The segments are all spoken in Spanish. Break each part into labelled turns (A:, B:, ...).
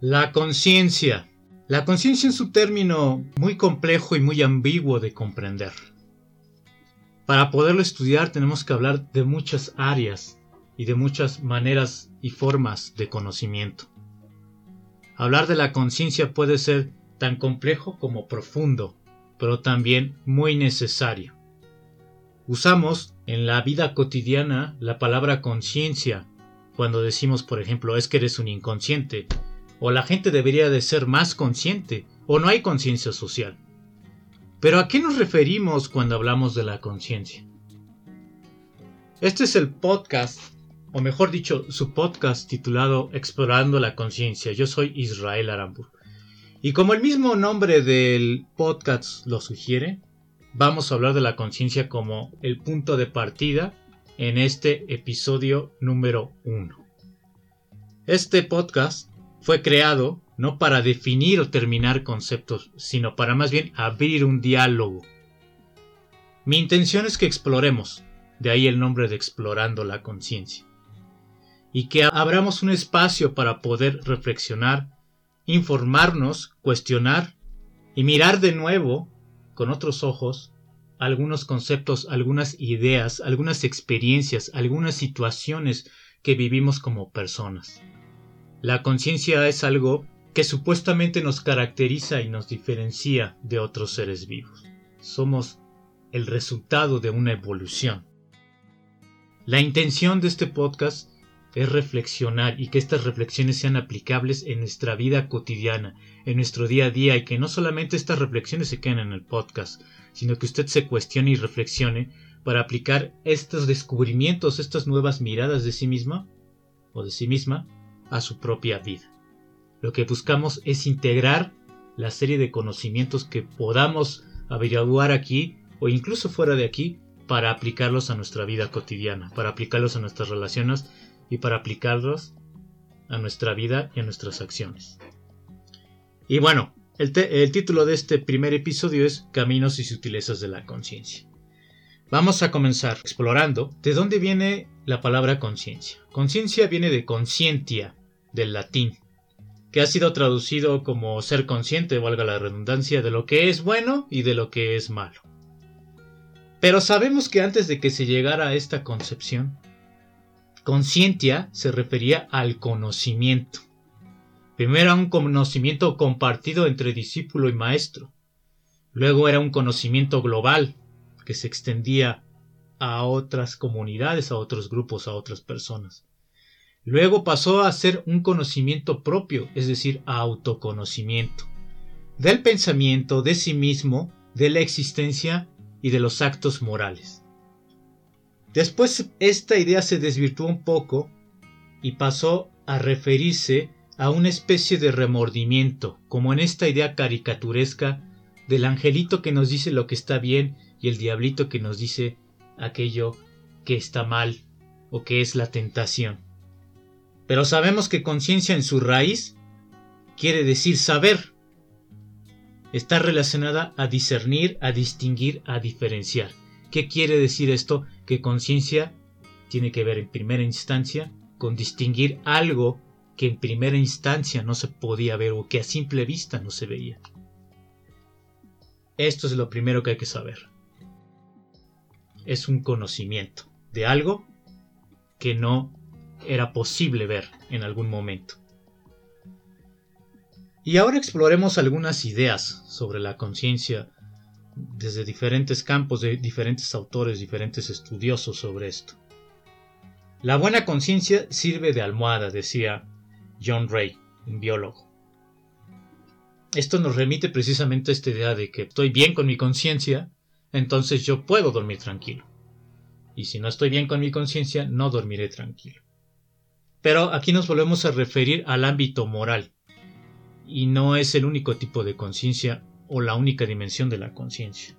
A: La conciencia. La conciencia es un término muy complejo y muy ambiguo de comprender. Para poderlo estudiar tenemos que hablar de muchas áreas y de muchas maneras y formas de conocimiento. Hablar de la conciencia puede ser tan complejo como profundo, pero también muy necesario. Usamos en la vida cotidiana la palabra conciencia cuando decimos, por ejemplo, es que eres un inconsciente, o la gente debería de ser más consciente, o no hay conciencia social. Pero ¿a qué nos referimos cuando hablamos de la conciencia? Este es el podcast, o mejor dicho, su podcast titulado Explorando la conciencia. Yo soy Israel Arambur. Y como el mismo nombre del podcast lo sugiere, vamos a hablar de la conciencia como el punto de partida en este episodio número 1. Este podcast fue creado no para definir o terminar conceptos, sino para más bien abrir un diálogo. Mi intención es que exploremos, de ahí el nombre de Explorando la Conciencia, y que abramos un espacio para poder reflexionar, informarnos, cuestionar y mirar de nuevo, con otros ojos, algunos conceptos, algunas ideas, algunas experiencias, algunas situaciones que vivimos como personas. La conciencia es algo que supuestamente nos caracteriza y nos diferencia de otros seres vivos. Somos el resultado de una evolución. La intención de este podcast es reflexionar y que estas reflexiones sean aplicables en nuestra vida cotidiana, en nuestro día a día y que no solamente estas reflexiones se queden en el podcast, sino que usted se cuestione y reflexione para aplicar estos descubrimientos, estas nuevas miradas de sí misma o de sí misma a su propia vida. Lo que buscamos es integrar la serie de conocimientos que podamos averiguar aquí o incluso fuera de aquí para aplicarlos a nuestra vida cotidiana, para aplicarlos a nuestras relaciones y para aplicarlos a nuestra vida y a nuestras acciones. Y bueno, el, título de este primer episodio es Caminos y sutilezas de la conciencia. Vamos a comenzar explorando de dónde viene la palabra conciencia. Conciencia viene de conscientia, del latín, que ha sido traducido como ser consciente, valga la redundancia, de lo que es bueno y de lo que es malo. Pero sabemos que antes de que se llegara a esta concepción, conscientia se refería al conocimiento. Primero era un conocimiento compartido entre discípulo y maestro. Luego era un conocimiento global que se extendía a otras comunidades, a otros grupos, a otras personas. Luego pasó a ser un conocimiento propio, es decir, autoconocimiento, del pensamiento, de sí mismo, de la existencia y de los actos morales. Después esta idea se desvirtuó un poco y pasó a referirse a una especie de remordimiento, como en esta idea caricaturesca del angelito que nos dice lo que está bien y el diablito que nos dice aquello que está mal o que es la tentación. Pero sabemos que conciencia en su raíz quiere decir saber. Está relacionada a discernir, a distinguir, a diferenciar. ¿Qué quiere decir esto? Que conciencia tiene que ver en primera instancia con distinguir algo que en primera instancia no se podía ver o que a simple vista no se veía. Esto es lo primero que hay que saber. Es un conocimiento de algo que no era posible ver en algún momento. Y ahora exploremos algunas ideas sobre la conciencia desde diferentes campos de diferentes autores, diferentes estudiosos sobre esto. La buena conciencia sirve de almohada, decía John Ray, un biólogo. Esto nos remite precisamente a esta idea de que estoy bien con mi conciencia, entonces yo puedo dormir tranquilo. Y si no estoy bien con mi conciencia, no dormiré tranquilo. Pero aquí nos volvemos a referir al ámbito moral. Y no es el único tipo de conciencia o la única dimensión de la conciencia.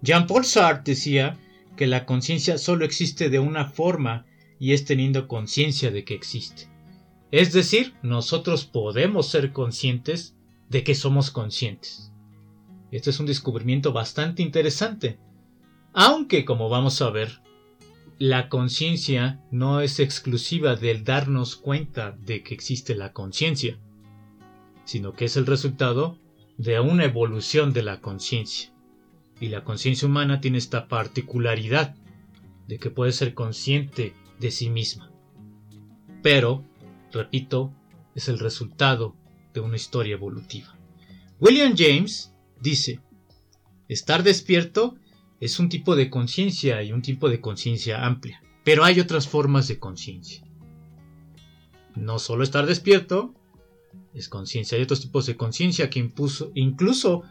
A: Jean-Paul Sartre decía que la conciencia solo existe de una forma y es teniendo conciencia de que existe. Es decir, nosotros podemos ser conscientes de que somos conscientes. Este es un descubrimiento bastante interesante, aunque como vamos a ver, la conciencia no es exclusiva del darnos cuenta de que existe la conciencia. sino que es el resultado de una evolución de la conciencia. Y la conciencia humana tiene esta particularidad de que puede ser consciente de sí misma. Pero, repito, es el resultado de una historia evolutiva. William James dice, estar despierto es un tipo de conciencia y un tipo de conciencia amplia, pero hay otras formas de conciencia. No solo estar despierto es conciencia, hay otros tipos de conciencia que incluso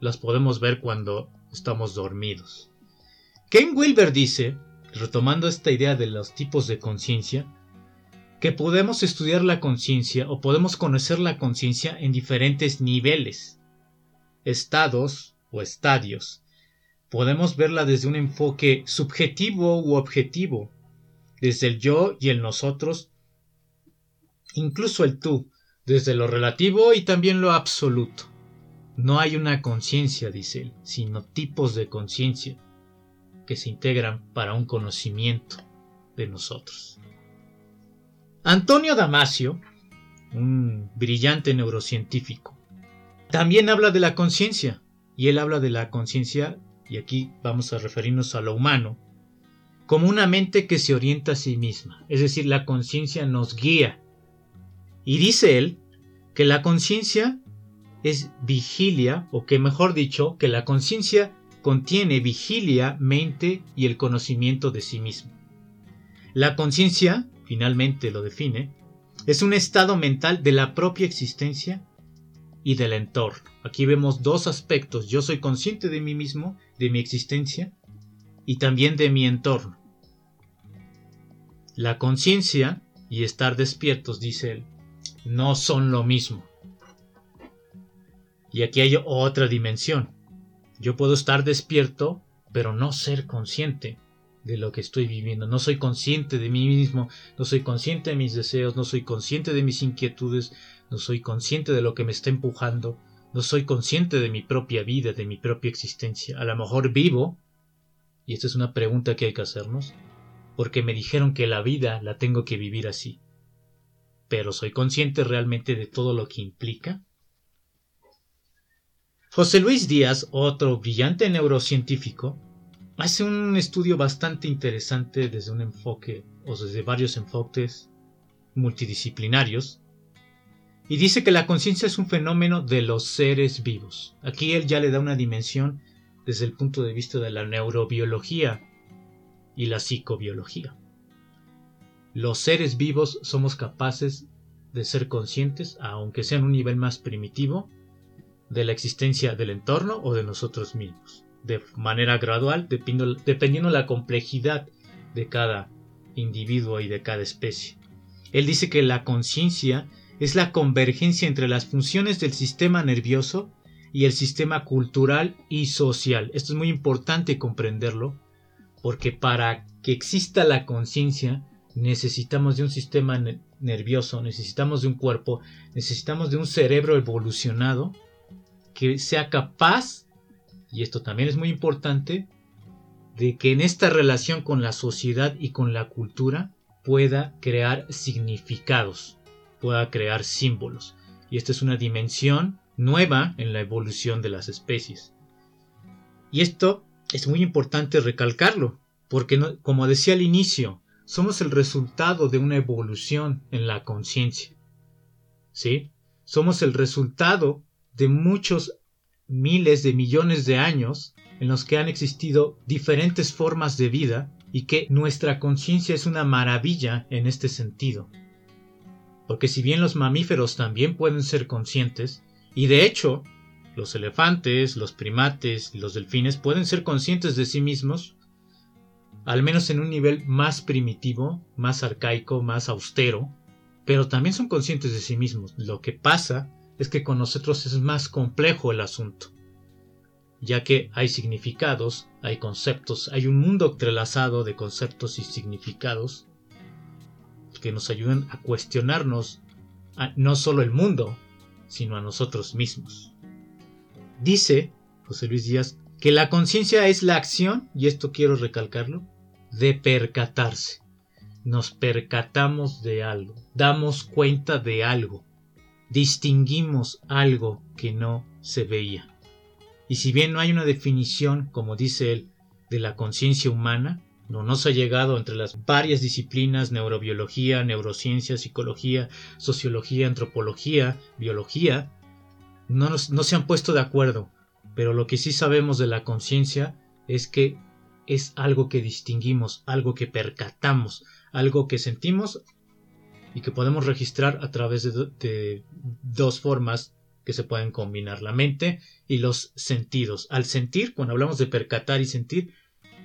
A: las podemos ver cuando estamos dormidos. Ken Wilber dice, retomando esta idea de los tipos de conciencia, que podemos estudiar la conciencia o podemos conocer la conciencia en diferentes niveles, estados o estadios. Podemos verla desde un enfoque subjetivo u objetivo, desde el yo y el nosotros, incluso el tú, desde lo relativo y también lo absoluto. No hay una conciencia, dice él, sino tipos de conciencia que se integran para un conocimiento de nosotros. Antonio Damasio, un brillante neurocientífico, también habla de la conciencia, y él habla de la conciencia, y aquí vamos a referirnos a lo humano, como una mente que se orienta a sí misma, es decir, la conciencia nos guía. Y dice él que la conciencia es vigilia, o que mejor dicho, que la conciencia contiene vigilia, mente y el conocimiento de sí mismo. La conciencia finalmente lo define, es un estado mental de la propia existencia y del entorno. Aquí vemos dos aspectos. Yo soy consciente de mí mismo, de mi existencia y también de mi entorno. La conciencia y estar despiertos, dice él, no son lo mismo. Y aquí hay otra dimensión. Yo puedo estar despierto, pero no ser consciente de lo que estoy viviendo. No soy consciente de mí mismo, no soy consciente de mis deseos, no soy consciente de mis inquietudes, no soy consciente de lo que me está empujando, no soy consciente de mi propia vida, de mi propia existencia. A lo mejor vivo, y esta es una pregunta que hay que hacernos, porque me dijeron que la vida la tengo que vivir así. Pero ¿soy consciente realmente de todo lo que implica? José Luis Díaz, otro brillante neurocientífico, hace un estudio bastante interesante desde un enfoque o desde varios enfoques multidisciplinarios y dice que la conciencia es un fenómeno de los seres vivos. Aquí él ya le da una dimensión desde el punto de vista de la neurobiología y la psicobiología. Los seres vivos somos capaces de ser conscientes, aunque sea en un nivel más primitivo, de la existencia del entorno o de nosotros mismos de manera gradual dependiendo, la complejidad de cada individuo y de cada especie. Él dice que la conciencia es la convergencia entre las funciones del sistema nervioso y el sistema cultural y social. Esto es muy importante comprenderlo porque para que exista la conciencia necesitamos de un sistema nervioso, necesitamos de un cuerpo, necesitamos de un cerebro evolucionado que sea capaz y esto también es muy importante, de que en esta relación con la sociedad y con la cultura pueda crear significados, pueda crear símbolos. Y esta es una dimensión nueva en la evolución de las especies. Y esto es muy importante recalcarlo, porque como decía al inicio, somos el resultado de una evolución en la conciencia. ¿Sí? Somos el resultado de muchos miles de millones de años en los que han existido diferentes formas de vida y que nuestra conciencia es una maravilla en este sentido. Porque si bien los mamíferos también pueden ser conscientes, y de hecho, los elefantes, los primates los delfines pueden ser conscientes de sí mismos, al menos en un nivel más primitivo, más arcaico, más austero, pero también son conscientes de sí mismos. Lo que pasa es que con nosotros es más complejo el asunto, ya que hay significados, hay conceptos, hay un mundo entrelazado de conceptos y significados que nos ayudan a cuestionarnos no solo el mundo, sino a nosotros mismos. Dice José Luis Díaz que la conciencia es la acción, y esto quiero recalcarlo, de percatarse. Nos percatamos de algo, damos cuenta de algo distinguimos algo que no se veía. Y si bien no hay una definición, como dice él, de la conciencia humana, no nos ha llegado entre las varias disciplinas, neurobiología, neurociencia, psicología, sociología, antropología, biología, no, no se han puesto de acuerdo, pero lo que sí sabemos de la conciencia es que es algo que distinguimos, algo que percatamos, algo que sentimos y que podemos registrar a través de, dos formas que se pueden combinar, la mente y los sentidos. Al sentir, cuando hablamos de percatar y sentir,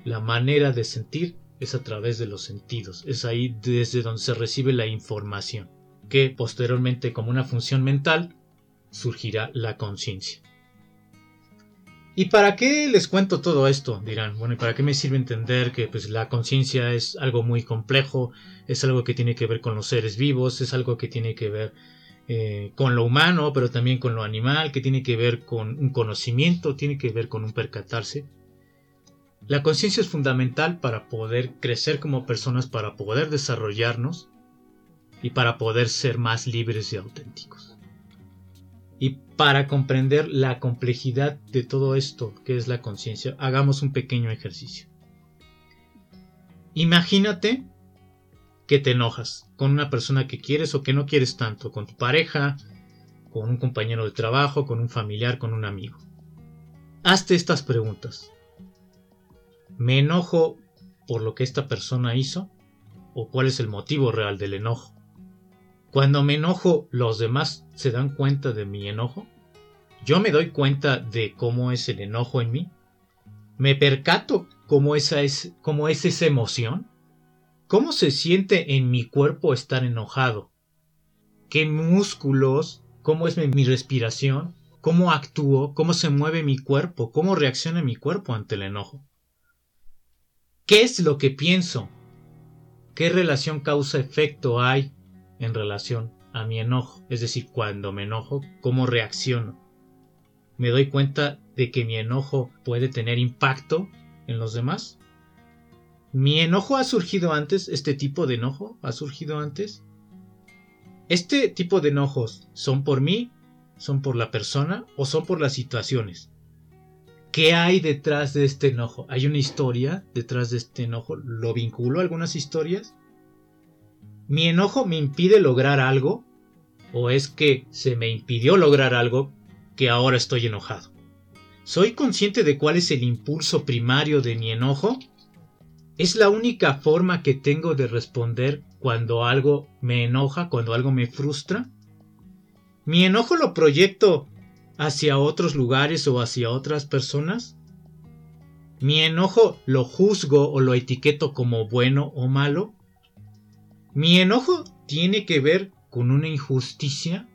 A: la manera de sentir es a través de los sentidos, es ahí desde donde se recibe la información, que posteriormente como una función mental surgirá la conciencia. ¿Y para qué les cuento todo esto? Dirán, bueno, ¿y para qué me sirve entender que pues, la conciencia es algo muy complejo, es algo que tiene que ver con los seres vivos, es algo que tiene que ver eh, con lo humano, pero también con lo animal, que tiene que ver con un conocimiento, tiene que ver con un percatarse? La conciencia es fundamental para poder crecer como personas, para poder desarrollarnos y para poder ser más libres y auténticos. Y para comprender la complejidad de todo esto que es la conciencia, hagamos un pequeño ejercicio. Imagínate que te enojas con una persona que quieres o que no quieres tanto, con tu pareja, con un compañero de trabajo, con un familiar, con un amigo. Hazte estas preguntas. ¿Me enojo por lo que esta persona hizo? ¿O cuál es el motivo real del enojo? Cuando me enojo, ¿los demás se dan cuenta de mi enojo? ¿Yo me doy cuenta de cómo es el enojo en mí? ¿Me percato cómo, esa es, cómo es esa emoción? ¿Cómo se siente en mi cuerpo estar enojado? ¿Qué músculos? ¿Cómo es mi respiración? ¿Cómo actúo? ¿Cómo se mueve mi cuerpo? ¿Cómo reacciona mi cuerpo ante el enojo? ¿Qué es lo que pienso? ¿Qué relación causa-efecto hay en relación a mi enojo? Es decir, cuando me enojo, ¿cómo reacciono? ¿Me doy cuenta de que mi enojo puede tener impacto en los demás? ¿Mi enojo ha surgido antes? ¿Este tipo de enojo ha surgido antes? ¿Este tipo de enojos son por mí, son por la persona o son por las situaciones? ¿Qué hay detrás de este enojo? ¿Hay una historia detrás de este enojo? ¿Lo vinculo a algunas historias? ¿Mi enojo me impide lograr algo? ¿O es que se me impidió lograr algo que ahora estoy enojado? ¿Soy consciente de cuál es el impulso primario de mi enojo? ¿Es la única forma que tengo de responder cuando algo me enoja, cuando algo me frustra? ¿Mi enojo lo proyecto hacia otros lugares o hacia otras personas? ¿Mi enojo lo juzgo o lo etiqueto como bueno o malo? ¿Mi enojo tiene que ver con una injusticia?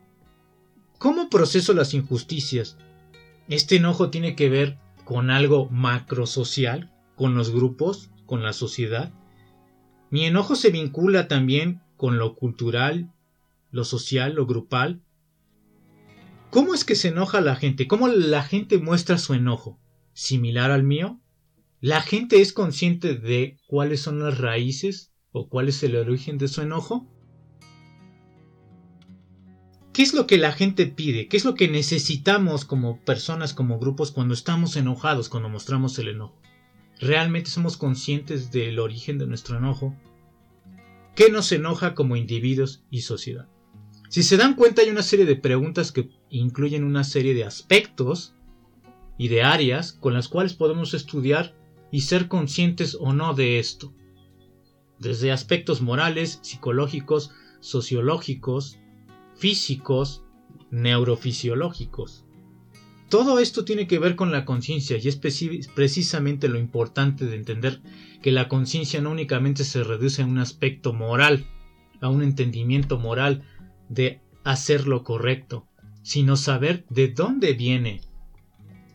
A: ¿Cómo proceso las injusticias? ¿Este enojo tiene que ver con algo macrosocial, con los grupos, con la sociedad? Mi enojo se vincula también con lo cultural, lo social, lo grupal, ¿Cómo es que se enoja la gente? ¿Cómo la gente muestra su enojo? ¿Similar al mío? ¿La gente es consciente de cuáles son las raíces o cuál es el origen de su enojo? ¿Qué es lo que la gente pide? ¿Qué es lo que necesitamos como personas, como grupos, cuando estamos enojados, cuando mostramos el enojo? ¿Realmente somos conscientes del origen de nuestro enojo? ¿Qué nos enoja como individuos y sociedad? Si se dan cuenta hay una serie de preguntas que incluyen una serie de aspectos y de áreas con las cuales podemos estudiar y ser conscientes o no de esto. Desde aspectos morales, psicológicos, sociológicos, físicos, neurofisiológicos. Todo esto tiene que ver con la conciencia y es precisamente lo importante de entender que la conciencia no únicamente se reduce a un aspecto moral, a un entendimiento moral, de hacer lo correcto, sino saber de dónde viene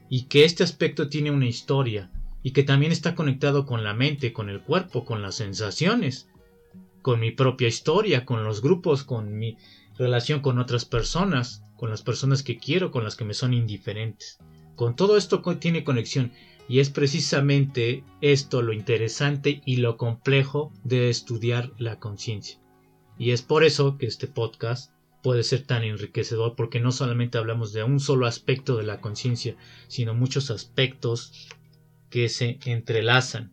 A: y que este aspecto tiene una historia y que también está conectado con la mente, con el cuerpo, con las sensaciones, con mi propia historia, con los grupos, con mi relación con otras personas, con las personas que quiero, con las que me son indiferentes. Con todo esto tiene conexión y es precisamente esto lo interesante y lo complejo de estudiar la conciencia. Y es por eso que este podcast puede ser tan enriquecedor porque no solamente hablamos de un solo aspecto de la conciencia, sino muchos aspectos que se entrelazan.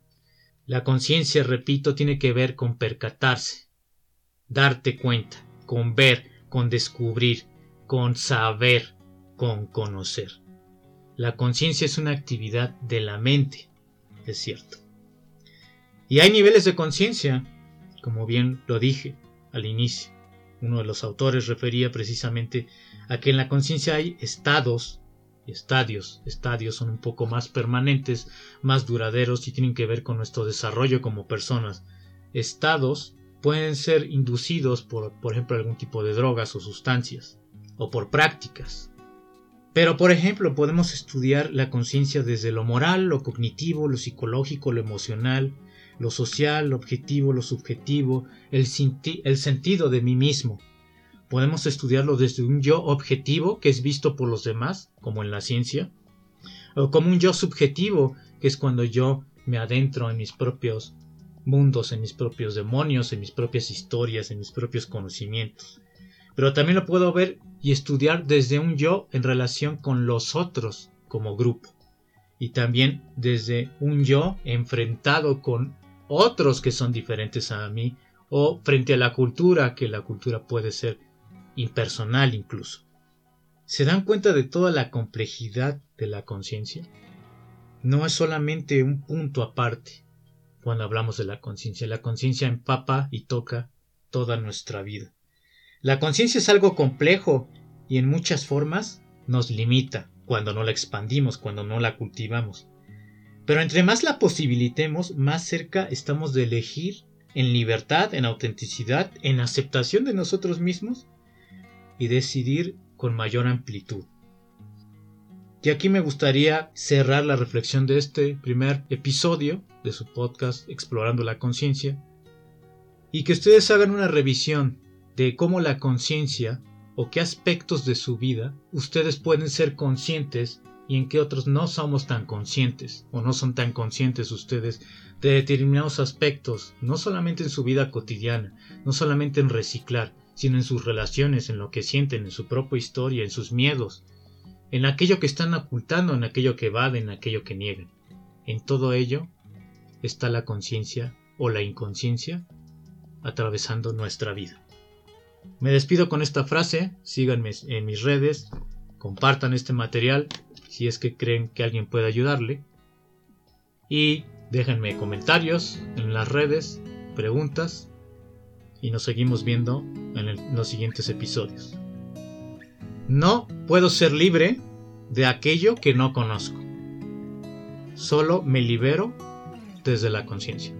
A: La conciencia, repito, tiene que ver con percatarse, darte cuenta, con ver, con descubrir, con saber, con conocer. La conciencia es una actividad de la mente, es cierto. Y hay niveles de conciencia, como bien lo dije al inicio. Uno de los autores refería precisamente a que en la conciencia hay estados y estadios. Estadios son un poco más permanentes, más duraderos y tienen que ver con nuestro desarrollo como personas. Estados pueden ser inducidos por, por ejemplo, algún tipo de drogas o sustancias, o por prácticas. Pero, por ejemplo, podemos estudiar la conciencia desde lo moral, lo cognitivo, lo psicológico, lo emocional, lo social, lo objetivo, lo subjetivo, el, sentido de mí mismo. Podemos estudiarlo desde un yo objetivo que es visto por los demás, como en la ciencia, o como un yo subjetivo, que es cuando yo me adentro en mis propios mundos, en mis propios demonios, en mis propias historias, en mis propios conocimientos. Pero también lo puedo ver y estudiar desde un yo en relación con los otros como grupo. Y también desde un yo enfrentado con otros que son diferentes a mí o frente a la cultura, que la cultura puede ser impersonal incluso. ¿Se dan cuenta de toda la complejidad de la conciencia? No es solamente un punto aparte cuando hablamos de la conciencia. La conciencia empapa y toca toda nuestra vida. La conciencia es algo complejo y en muchas formas nos limita cuando no la expandimos, cuando no la cultivamos. Pero entre más la posibilitemos, más cerca estamos de elegir en libertad, en autenticidad, en aceptación de nosotros mismos y decidir con mayor amplitud. Y aquí me gustaría cerrar la reflexión de este primer episodio de su podcast Explorando la Conciencia y que ustedes hagan una revisión de cómo la conciencia o qué aspectos de su vida ustedes pueden ser conscientes y en que otros no somos tan conscientes o no son tan conscientes ustedes de determinados aspectos, no solamente en su vida cotidiana, no solamente en reciclar, sino en sus relaciones, en lo que sienten, en su propia historia, en sus miedos, en aquello que están ocultando, en aquello que evaden, en aquello que niegan. En todo ello está la conciencia o la inconsciencia atravesando nuestra vida. Me despido con esta frase, síganme en mis redes, compartan este material si es que creen que alguien puede ayudarle. Y déjenme comentarios en las redes, preguntas y nos seguimos viendo en, los siguientes episodios. No puedo ser libre de aquello que no conozco. Solo me libero desde la conciencia.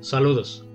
A: Saludos.